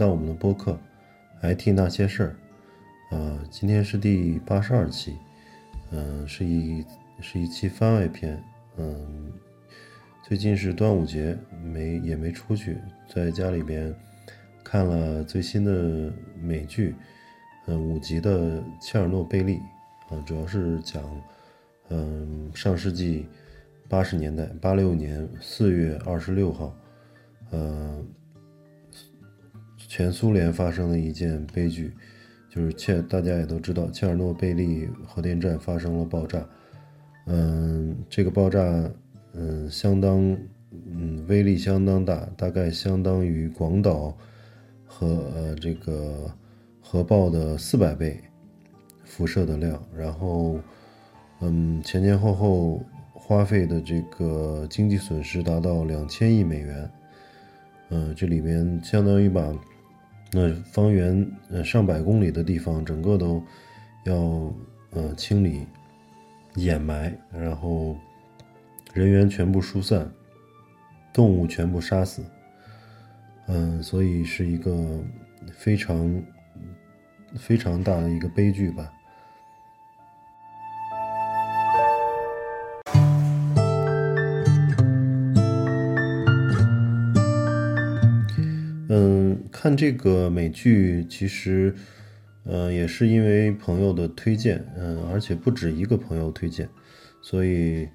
到我们的播客《IT 那些事儿》。呃，今天是第八十二期，嗯、是一是一期番外篇。嗯，最近是端午节，没也没出去，在家里边看了最新的美剧，嗯、五集的《切尔诺贝利》啊、主要是讲，嗯、上世纪八十年代，八六年四月二十六号，呃，全苏联发生了一件悲剧，就是切，大家也都知道，切尔诺贝利核电站发生了爆炸。嗯，这个爆炸，嗯，相当，嗯，威力相当大，大概相当于广岛和呃这个核爆的四百倍辐射的量。然后，嗯，前前后后花费的这个经济损失达到两千亿美元。嗯，这里边相当于把那方圆呃上百公里的地方整个都要呃清理、掩埋，然后人员全部疏散，动物全部杀死。嗯，所以是一个非常非常大的一个悲剧吧。这个美剧其实，呃，也是因为朋友的推荐，嗯，而且不止一个朋友推荐，所以，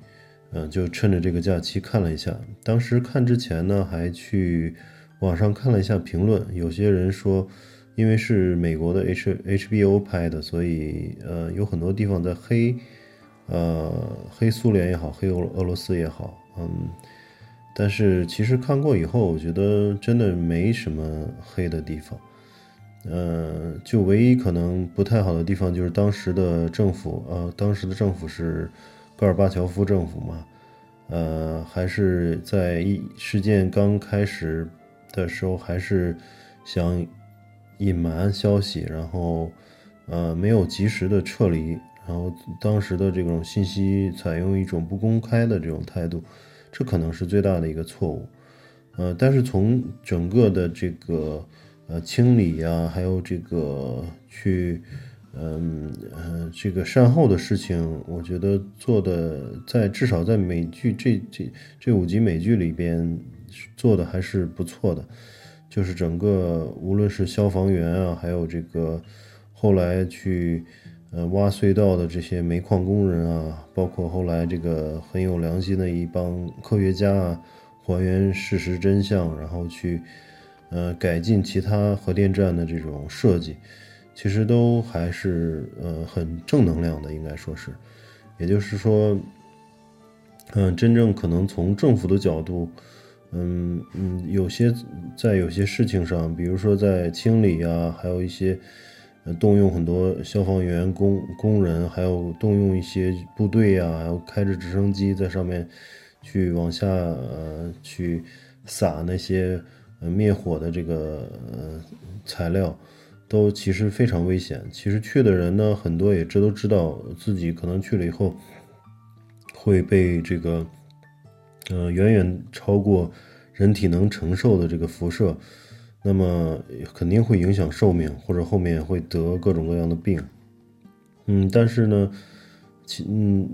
嗯，就趁着这个假期看了一下。当时看之前呢，还去网上看了一下评论，有些人说，因为是美国的 H HBO 拍的，所以，呃，有很多地方在黑，呃，黑苏联也好，黑俄俄罗斯也好，嗯。但是其实看过以后，我觉得真的没什么黑的地方，呃，就唯一可能不太好的地方就是当时的政府，呃，当时的政府是戈尔巴乔夫政府嘛，呃，还是在一事件刚开始的时候，还是想隐瞒消息，然后呃没有及时的撤离，然后当时的这种信息采用一种不公开的这种态度。这可能是最大的一个错误，呃，但是从整个的这个呃清理呀，还有这个去，嗯呃这个善后的事情，我觉得做的在至少在美剧这这这五集美剧里边做的还是不错的，就是整个无论是消防员啊，还有这个后来去。呃，挖隧道的这些煤矿工人啊，包括后来这个很有良心的一帮科学家啊，还原事实真相，然后去呃改进其他核电站的这种设计，其实都还是呃很正能量的，应该说是。也就是说，嗯，真正可能从政府的角度，嗯嗯，有些在有些事情上，比如说在清理啊，还有一些。动用很多消防员、工工人，还有动用一些部队呀，还有开着直升机在上面去往下呃去撒那些呃灭火的这个呃材料，都其实非常危险。其实去的人呢，很多也这都知道自己可能去了以后会被这个呃远远超过人体能承受的这个辐射。那么肯定会影响寿命，或者后面会得各种各样的病。嗯，但是呢，其嗯，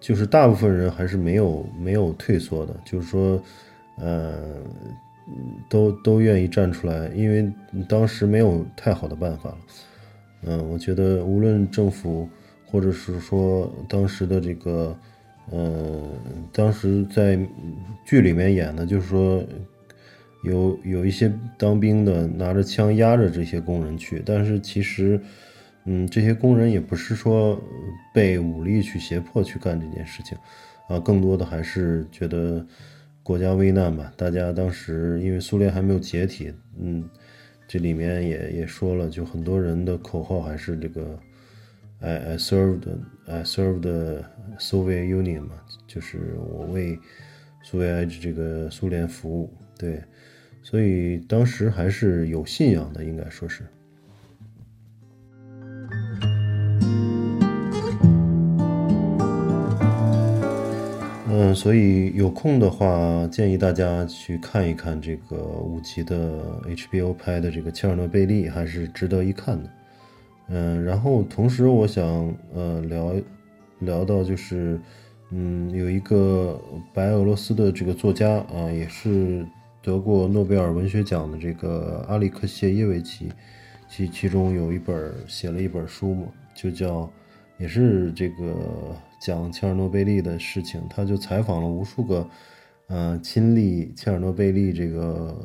就是大部分人还是没有没有退缩的，就是说，呃，都都愿意站出来，因为当时没有太好的办法了。嗯，我觉得无论政府，或者是说当时的这个，呃，当时在剧里面演的，就是说。有有一些当兵的拿着枪压着这些工人去，但是其实，嗯，这些工人也不是说被武力去胁迫去干这件事情，啊，更多的还是觉得国家危难吧。大家当时因为苏联还没有解体，嗯，这里面也也说了，就很多人的口号还是这个，I I served I served Soviet Union 嘛，就是我为苏维埃这个苏联服务，对。所以当时还是有信仰的，应该说是。嗯，所以有空的话，建议大家去看一看这个五集的 HBO 拍的这个切尔诺贝利，还是值得一看的。嗯，然后同时我想呃聊聊到就是，嗯，有一个白俄罗斯的这个作家啊，也是得过诺贝尔文学奖的这个阿里克谢耶维奇，其其中有一本写了一本书嘛，就叫。也是这个讲切尔诺贝利的事情，他就采访了无数个，呃，亲历切尔诺贝利这个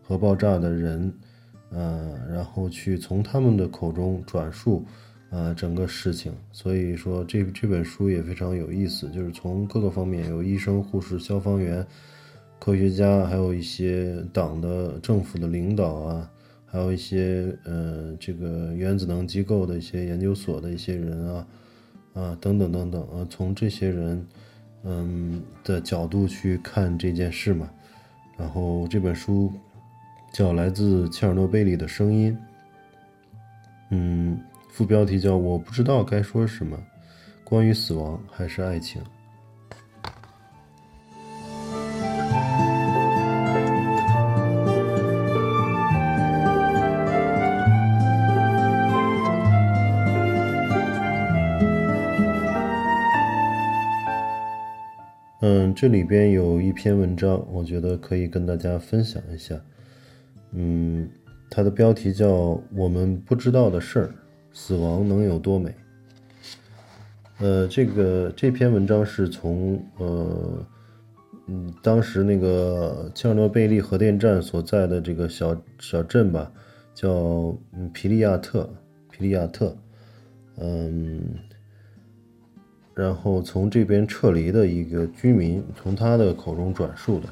核爆炸的人，呃，然后去从他们的口中转述，呃，整个事情。所以说这这本书也非常有意思，就是从各个方面，有医生、护士、消防员、科学家，还有一些党的、政府的领导啊。还有一些呃，这个原子能机构的一些研究所的一些人啊，啊，等等等等啊，从这些人嗯的角度去看这件事嘛。然后这本书叫《来自切尔诺贝利的声音》，嗯，副标题叫“我不知道该说什么，关于死亡还是爱情”。这里边有一篇文章，我觉得可以跟大家分享一下。嗯，它的标题叫《我们不知道的事儿：死亡能有多美》。呃，这个这篇文章是从呃，嗯，当时那个切尔诺贝利核电站所在的这个小小镇吧，叫皮利亚特，皮利亚特，嗯。然后从这边撤离的一个居民，从他的口中转述的。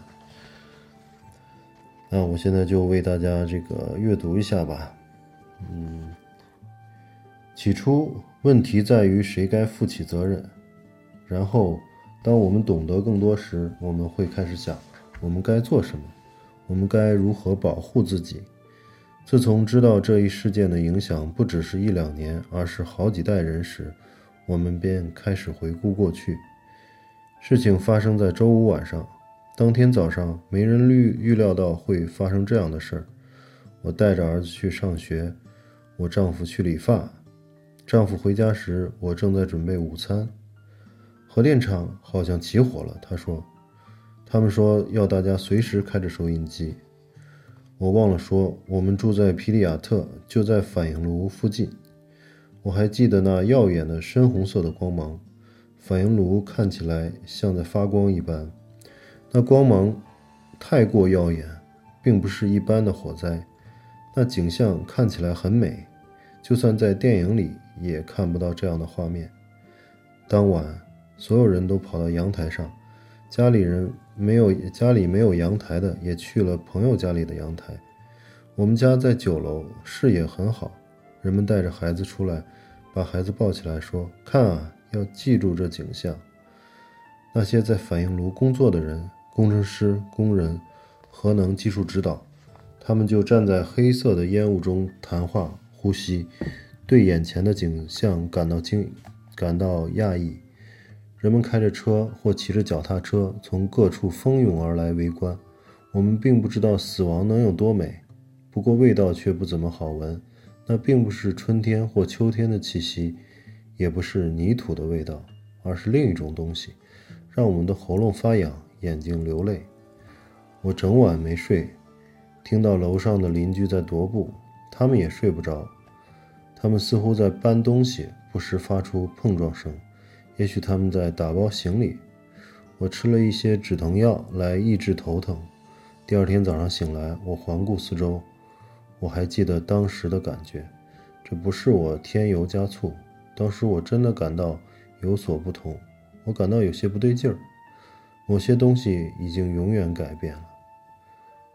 那我现在就为大家这个阅读一下吧。嗯，起初问题在于谁该负起责任，然后当我们懂得更多时，我们会开始想我们该做什么，我们该如何保护自己。自从知道这一事件的影响不只是一两年，而是好几代人时。我们便开始回顾过去。事情发生在周五晚上，当天早上，没人预预料到会发生这样的事儿。我带着儿子去上学，我丈夫去理发。丈夫回家时，我正在准备午餐。核电厂好像起火了，他说。他们说要大家随时开着收音机。我忘了说，我们住在皮里亚特，就在反应炉附近。我还记得那耀眼的深红色的光芒，反应炉看起来像在发光一般。那光芒太过耀眼，并不是一般的火灾。那景象看起来很美，就算在电影里也看不到这样的画面。当晚，所有人都跑到阳台上，家里人没有家里没有阳台的也去了朋友家里的阳台。我们家在九楼，视野很好。人们带着孩子出来，把孩子抱起来说：“看啊，要记住这景象。”那些在反应炉工作的人，工程师、工人、核能技术指导，他们就站在黑色的烟雾中谈话、呼吸，对眼前的景象感到惊、感到讶异。人们开着车或骑着脚踏车从各处蜂拥而来围观。我们并不知道死亡能有多美，不过味道却不怎么好闻。那并不是春天或秋天的气息，也不是泥土的味道，而是另一种东西，让我们的喉咙发痒，眼睛流泪。我整晚没睡，听到楼上的邻居在踱步，他们也睡不着。他们似乎在搬东西，不时发出碰撞声。也许他们在打包行李。我吃了一些止疼药来抑制头疼。第二天早上醒来，我环顾四周。我还记得当时的感觉，这不是我添油加醋。当时我真的感到有所不同，我感到有些不对劲儿，某些东西已经永远改变了。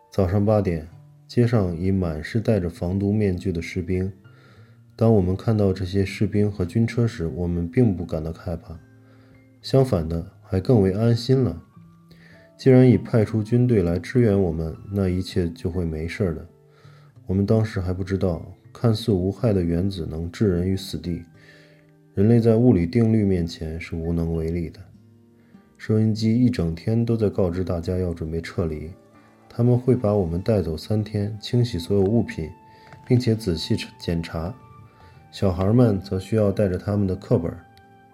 早上八点，街上已满是戴着防毒面具的士兵。当我们看到这些士兵和军车时，我们并不感到害怕，相反的，还更为安心了。既然已派出军队来支援我们，那一切就会没事的。我们当时还不知道，看似无害的原子能置人于死地。人类在物理定律面前是无能为力的。收音机一整天都在告知大家要准备撤离。他们会把我们带走三天，清洗所有物品，并且仔细检查。小孩们则需要带着他们的课本。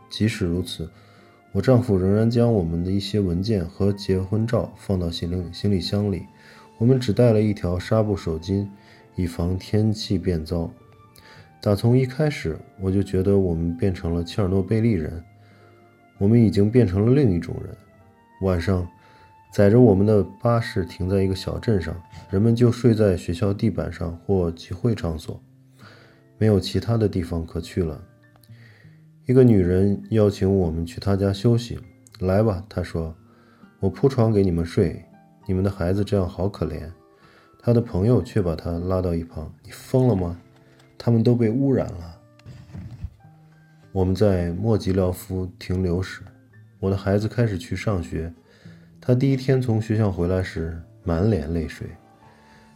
即使如此，我丈夫仍然将我们的一些文件和结婚照放到行李行李箱里。我们只带了一条纱布手巾，以防天气变糟。打从一开始，我就觉得我们变成了切尔诺贝利人。我们已经变成了另一种人。晚上，载着我们的巴士停在一个小镇上，人们就睡在学校地板上或集会场所。没有其他的地方可去了。一个女人邀请我们去她家休息。来吧，她说：“我铺床给你们睡。你们的孩子这样好可怜。”他的朋友却把他拉到一旁：“你疯了吗？他们都被污染了。”我们在莫吉廖夫停留时，我的孩子开始去上学。他第一天从学校回来时满脸泪水。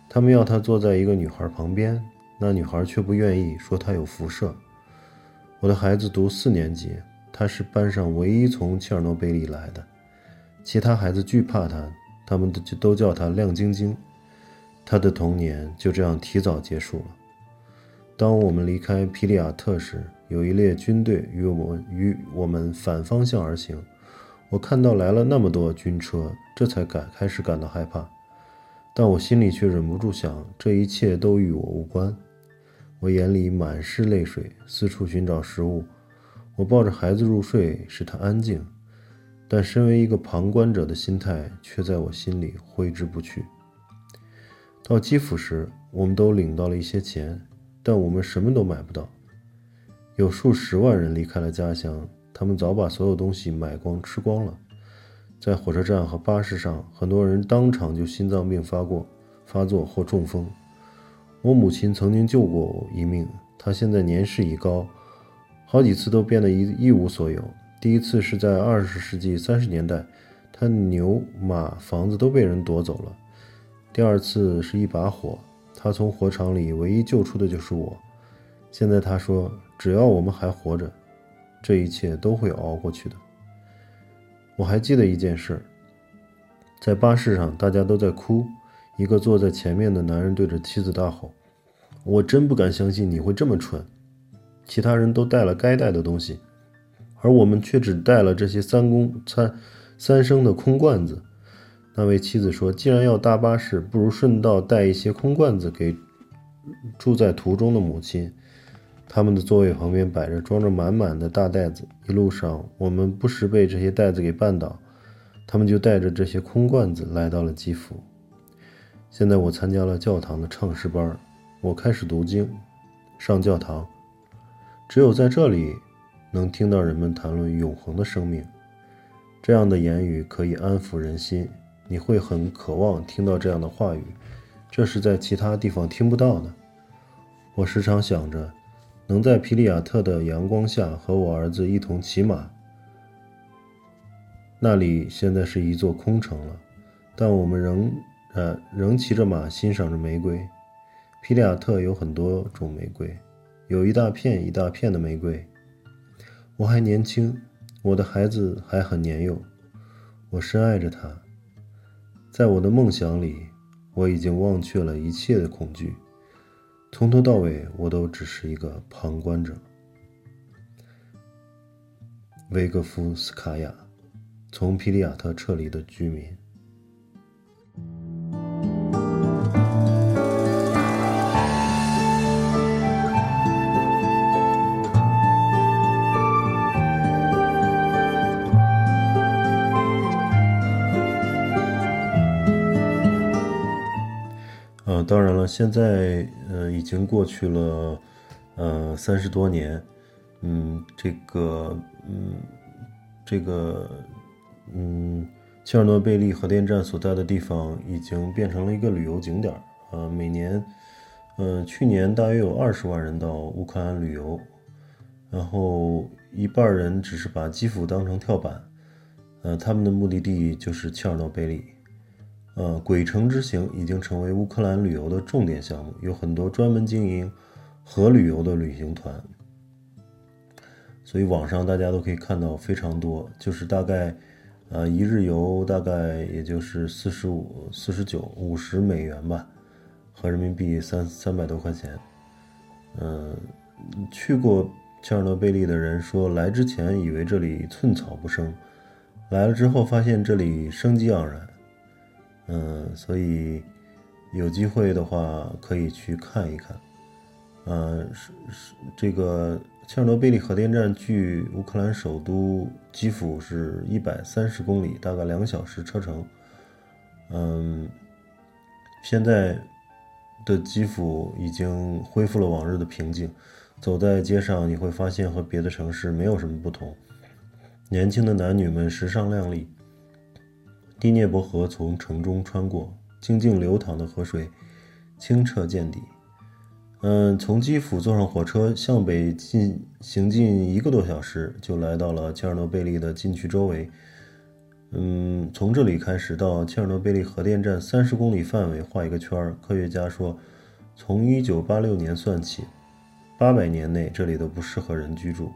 他们要他坐在一个女孩旁边。那女孩却不愿意，说她有辐射。我的孩子读四年级，他是班上唯一从切尔诺贝利来的，其他孩子惧怕他，他们都都叫他亮晶晶。他的童年就这样提早结束了。当我们离开皮利亚特时，有一列军队与我与我们反方向而行。我看到来了那么多军车，这才感开始感到害怕，但我心里却忍不住想，这一切都与我无关。我眼里满是泪水，四处寻找食物。我抱着孩子入睡，使他安静，但身为一个旁观者的心态却在我心里挥之不去。到基辅时，我们都领到了一些钱，但我们什么都买不到。有数十万人离开了家乡，他们早把所有东西买光、吃光了。在火车站和巴士上，很多人当场就心脏病发过、发作或中风。我母亲曾经救过我一命，她现在年事已高，好几次都变得一一无所有。第一次是在二十世纪三十年代，她牛马房子都被人夺走了；第二次是一把火，他从火场里唯一救出的就是我。现在他说，只要我们还活着，这一切都会熬过去的。我还记得一件事，在巴士上，大家都在哭。一个坐在前面的男人对着妻子大吼：“我真不敢相信你会这么蠢！其他人都带了该带的东西，而我们却只带了这些三公三三升的空罐子。”那位妻子说：“既然要搭巴士，不如顺道带一些空罐子给住在途中的母亲。”他们的座位旁边摆着装着满满的大袋子，一路上我们不时被这些袋子给绊倒，他们就带着这些空罐子来到了基辅。现在我参加了教堂的唱诗班，我开始读经，上教堂。只有在这里，能听到人们谈论永恒的生命。这样的言语可以安抚人心，你会很渴望听到这样的话语，这是在其他地方听不到的。我时常想着，能在皮利亚特的阳光下和我儿子一同骑马。那里现在是一座空城了，但我们仍。呃，仍骑着马欣赏着玫瑰。皮利亚特有很多种玫瑰，有一大片一大片的玫瑰。我还年轻，我的孩子还很年幼，我深爱着他。在我的梦想里，我已经忘却了一切的恐惧，从头到尾，我都只是一个旁观者。维格夫斯卡娅，从皮利亚特撤离的居民。现在呃已经过去了呃三十多年，嗯，这个嗯这个嗯切尔诺贝利核电站所在的地方已经变成了一个旅游景点儿。呃，每年呃去年大约有二十万人到乌克兰旅游，然后一半人只是把基辅当成跳板，呃，他们的目的地就是切尔诺贝利。呃，鬼城之行已经成为乌克兰旅游的重点项目，有很多专门经营核旅游的旅行团，所以网上大家都可以看到非常多，就是大概呃，一日游大概也就是四十五、四十九、五十美元吧，合人民币三三百多块钱。嗯，去过切尔诺贝利的人说，来之前以为这里寸草不生，来了之后发现这里生机盎然。嗯，所以有机会的话可以去看一看。嗯，是是这个。切尔诺贝利核电站距乌克兰首都基辅是一百三十公里，大概两小时车程。嗯，现在的基辅已经恢复了往日的平静，走在街上你会发现和别的城市没有什么不同。年轻的男女们时尚靓丽。第聂伯河从城中穿过，静静流淌的河水清澈见底。嗯，从基辅坐上火车向北进行进一个多小时，就来到了切尔诺贝利的禁区周围。嗯，从这里开始到切尔诺贝利核电站三十公里范围画一个圈。科学家说，从一九八六年算起，八百年内这里都不适合人居住。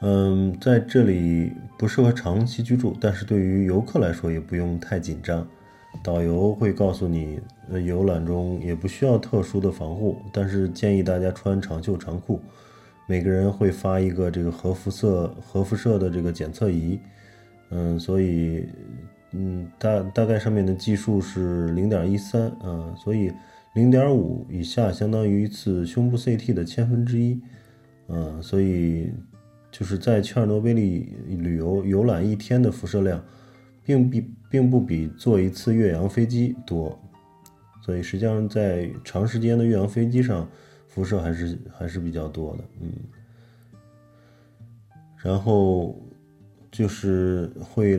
嗯，在这里不适合长期居住，但是对于游客来说也不用太紧张。导游会告诉你，呃，游览中也不需要特殊的防护，但是建议大家穿长袖长裤。每个人会发一个这个核辐射核辐射的这个检测仪，嗯，所以，嗯，大大概上面的计数是零点一三，嗯，所以零点五以下相当于一次胸部 CT 的千分之一，嗯，所以就是在切尔诺贝利旅游游览一天的辐射量。并比并不比坐一次越洋飞机多，所以实际上在长时间的越洋飞机上，辐射还是还是比较多的，嗯。然后就是会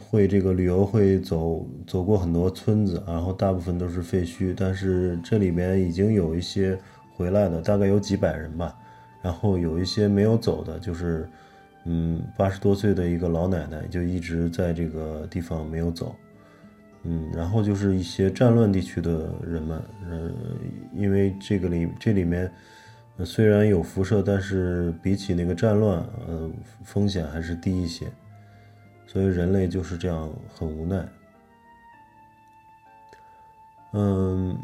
会这个旅游会走走过很多村子，然后大部分都是废墟，但是这里面已经有一些回来的，大概有几百人吧，然后有一些没有走的，就是。嗯，八十多岁的一个老奶奶就一直在这个地方没有走。嗯，然后就是一些战乱地区的人们，嗯，因为这个里这里面虽然有辐射，但是比起那个战乱，呃，风险还是低一些。所以人类就是这样很无奈。嗯，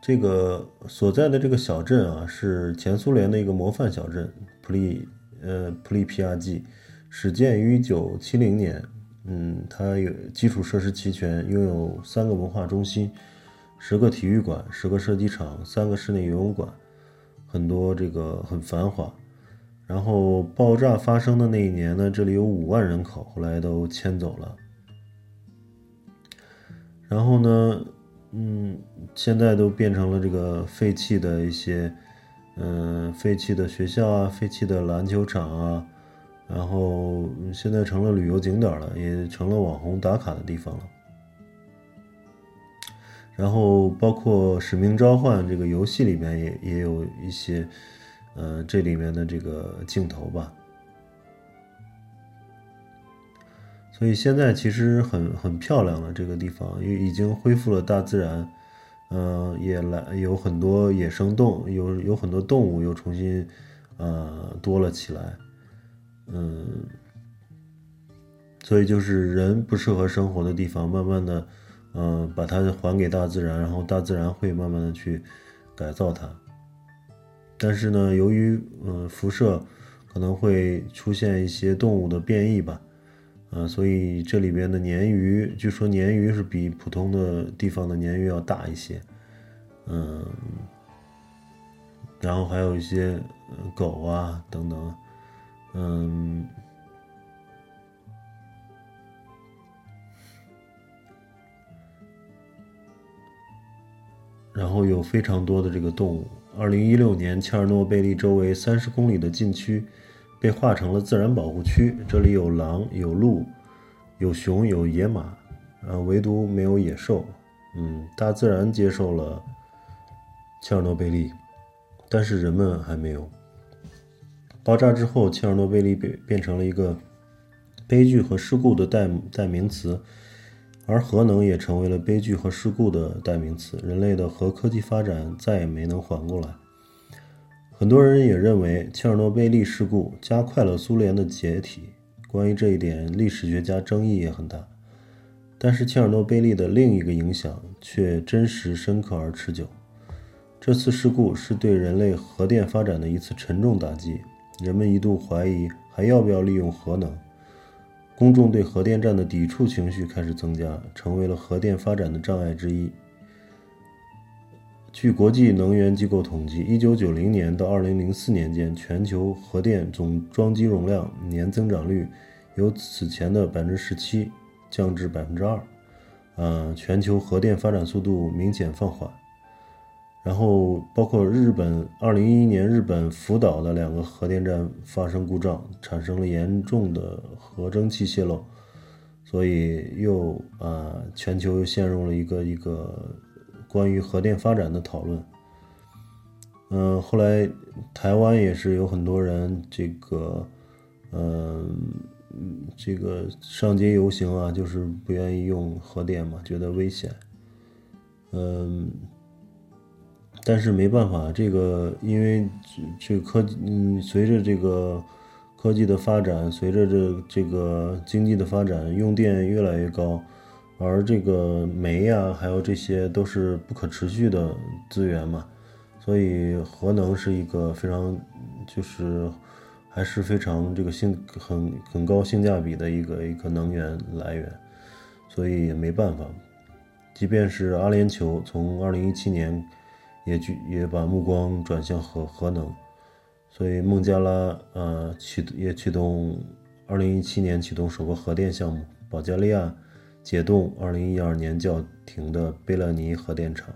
这个所在的这个小镇啊，是前苏联的一个模范小镇，普利。呃，普利皮亚季始建于一九七零年。嗯，它有基础设施齐全，拥有三个文化中心、十个体育馆、十个射击场、三个室内游泳馆，很多这个很繁华。然后爆炸发生的那一年呢，这里有五万人口，后来都迁走了。然后呢，嗯，现在都变成了这个废弃的一些。嗯，废弃的学校啊，废弃的篮球场啊，然后现在成了旅游景点了，也成了网红打卡的地方了。然后包括《使命召唤》这个游戏里面也也有一些，呃，这里面的这个镜头吧。所以现在其实很很漂亮了，这个地方因为已经恢复了大自然。嗯，也来有很多野生动，有有很多动物又重新，呃，多了起来。嗯，所以就是人不适合生活的地方，慢慢的，嗯，把它还给大自然，然后大自然会慢慢的去改造它。但是呢，由于嗯辐射可能会出现一些动物的变异吧。啊，所以这里边的鲶鱼，据说鲶鱼是比普通的地方的鲶鱼要大一些，嗯，然后还有一些狗啊等等，嗯，然后有非常多的这个动物。二零一六年，切尔诺贝利周围三十公里的禁区。被划成了自然保护区，这里有狼、有鹿、有熊、有野马，啊，唯独没有野兽。嗯，大自然接受了切尔诺贝利，但是人们还没有。爆炸之后，切尔诺贝利变变成了一个悲剧和事故的代代名词，而核能也成为了悲剧和事故的代名词。人类的核科技发展再也没能缓过来。很多人也认为切尔诺贝利事故加快了苏联的解体。关于这一点，历史学家争议也很大。但是，切尔诺贝利的另一个影响却真实、深刻而持久。这次事故是对人类核电发展的一次沉重打击，人们一度怀疑还要不要利用核能。公众对核电站的抵触情绪开始增加，成为了核电发展的障碍之一。据国际能源机构统计，1990年到2004年间，全球核电总装机容量年增长率由此前的17%降至2%，呃，全球核电发展速度明显放缓。然后，包括日本2011年日本福岛的两个核电站发生故障，产生了严重的核蒸汽泄漏，所以又啊，全球又陷入了一个一个关于核电发展的讨论。嗯，后来台湾也是有很多人这个，嗯，这个上街游行啊，就是不愿意用核电嘛，觉得危险。嗯。但是没办法，这个因为这个科嗯，随着这个科技的发展，随着这这个经济的发展，用电越来越高，而这个煤呀，还有这些都是不可持续的资源嘛，所以核能是一个非常就是还是非常这个性很很高性价比的一个一个能源来源，所以也没办法，即便是阿联酋从二零一七年。也去也把目光转向核核能，所以孟加拉呃启也启动，二零一七年启动首个核电项目，保加利亚解冻二零一二年叫停的贝勒尼核电厂。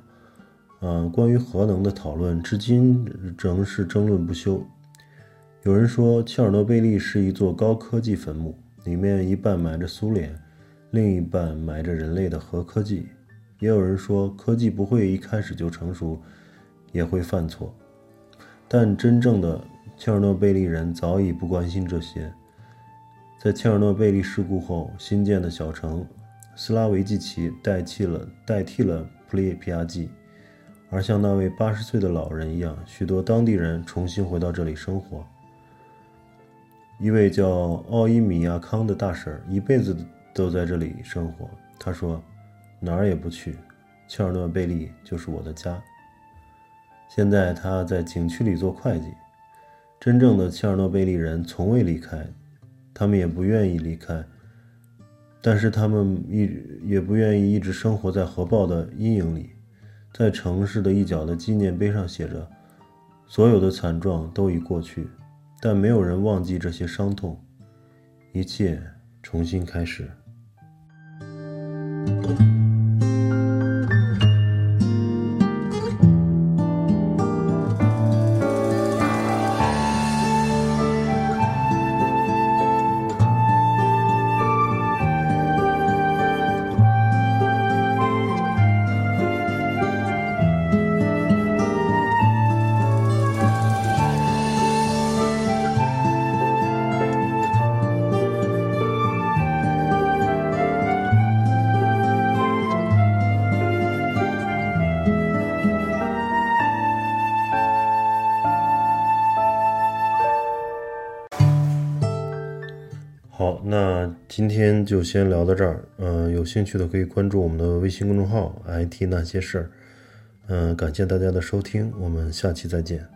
嗯，关于核能的讨论至今仍是争论不休。有人说切尔诺贝利是一座高科技坟墓，里面一半埋着苏联，另一半埋着人类的核科技。也有人说，科技不会一开始就成熟，也会犯错。但真正的切尔诺贝利人早已不关心这些。在切尔诺贝利事故后新建的小城斯拉维季奇代替了代替了普列皮亚季，而像那位八十岁的老人一样，许多当地人重新回到这里生活。一位叫奥伊米亚康的大婶一辈子都在这里生活，他说。哪儿也不去，切尔诺贝利就是我的家。现在他在景区里做会计。真正的切尔诺贝利人从未离开，他们也不愿意离开，但是他们一也不愿意一直生活在核爆的阴影里。在城市的一角的纪念碑上写着：“所有的惨状都已过去，但没有人忘记这些伤痛。一切重新开始。”好，那今天就先聊到这儿。嗯，有兴趣的可以关注我们的微信公众号 “IT 那些事儿”。嗯，感谢大家的收听，我们下期再见。